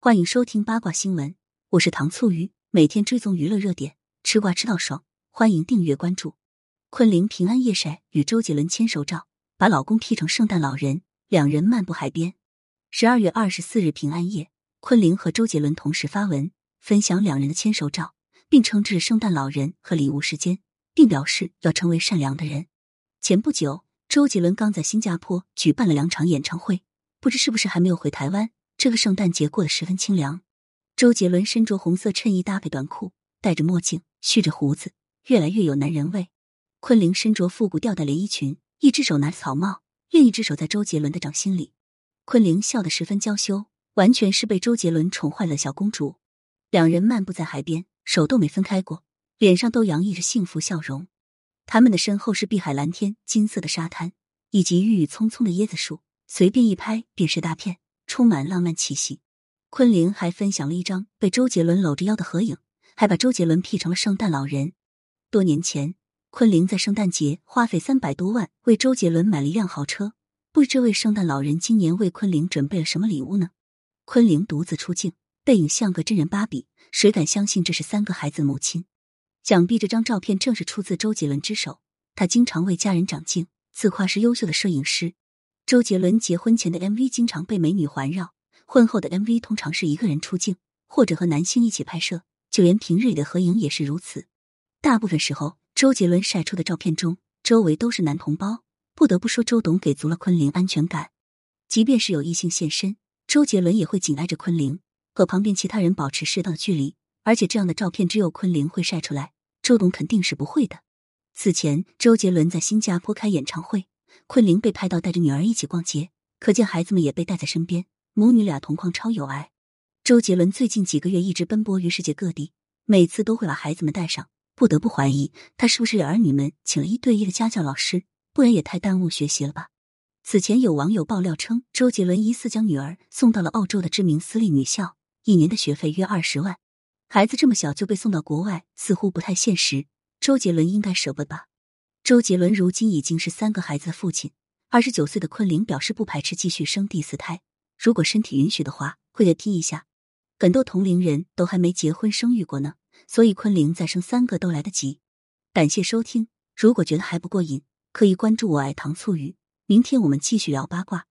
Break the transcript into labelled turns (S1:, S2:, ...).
S1: 欢迎收听八卦新闻，我是糖醋鱼，每天追踪娱乐热点，吃瓜吃到爽，欢迎订阅关注。昆凌平安夜晒与周杰伦牵手照，把老公 P 成圣诞老人，两人漫步海边。十二月二十四日平安夜，昆凌和周杰伦同时发文分享两人的牵手照，并称这是圣诞老人和礼物时间，并表示要成为善良的人。前不久，周杰伦刚在新加坡举办了两场演唱会，不知是不是还没有回台湾。这个圣诞节过得十分清凉。周杰伦身着红色衬衣搭配短裤，戴着墨镜，蓄着胡子，越来越有男人味。昆凌身着复古吊带连衣裙，一只手拿着草帽，另一只手在周杰伦的掌心里。昆凌笑得十分娇羞，完全是被周杰伦宠坏了小公主。两人漫步在海边，手都没分开过，脸上都洋溢着幸福笑容。他们的身后是碧海蓝天、金色的沙滩，以及郁郁葱葱的椰子树，随便一拍便是大片。充满浪漫气息，昆凌还分享了一张被周杰伦搂着腰的合影，还把周杰伦 P 成了圣诞老人。多年前，昆凌在圣诞节花费三百多万为周杰伦买了一辆豪车，不知这位圣诞老人今年为昆凌准备了什么礼物呢？昆凌独自出镜，背影像个真人芭比，谁敢相信这是三个孩子母亲？想必这张照片正是出自周杰伦之手，他经常为家人长镜，自夸是优秀的摄影师。周杰伦结婚前的 MV 经常被美女环绕，婚后的 MV 通常是一个人出镜，或者和男星一起拍摄，就连平日里的合影也是如此。大部分时候，周杰伦晒出的照片中，周围都是男同胞。不得不说，周董给足了昆凌安全感。即便是有异性现身，周杰伦也会紧挨着昆凌，和旁边其他人保持适当距离。而且这样的照片只有昆凌会晒出来，周董肯定是不会的。此前，周杰伦在新加坡开演唱会。昆凌被拍到带着女儿一起逛街，可见孩子们也被带在身边，母女俩同框超有爱。周杰伦最近几个月一直奔波于世界各地，每次都会把孩子们带上，不得不怀疑他是不是给儿女们请了一对一的家教老师，不然也太耽误学习了吧。此前有网友爆料称，周杰伦疑似将女儿送到了澳洲的知名私立女校，一年的学费约二十万，孩子这么小就被送到国外，似乎不太现实。周杰伦应该舍不得吧？周杰伦如今已经是三个孩子的父亲，二十九岁的昆凌表示不排斥继续生第四胎，如果身体允许的话，会再听一下。很多同龄人都还没结婚生育过呢，所以昆凌再生三个都来得及。感谢收听，如果觉得还不过瘾，可以关注我爱糖醋鱼。明天我们继续聊八卦。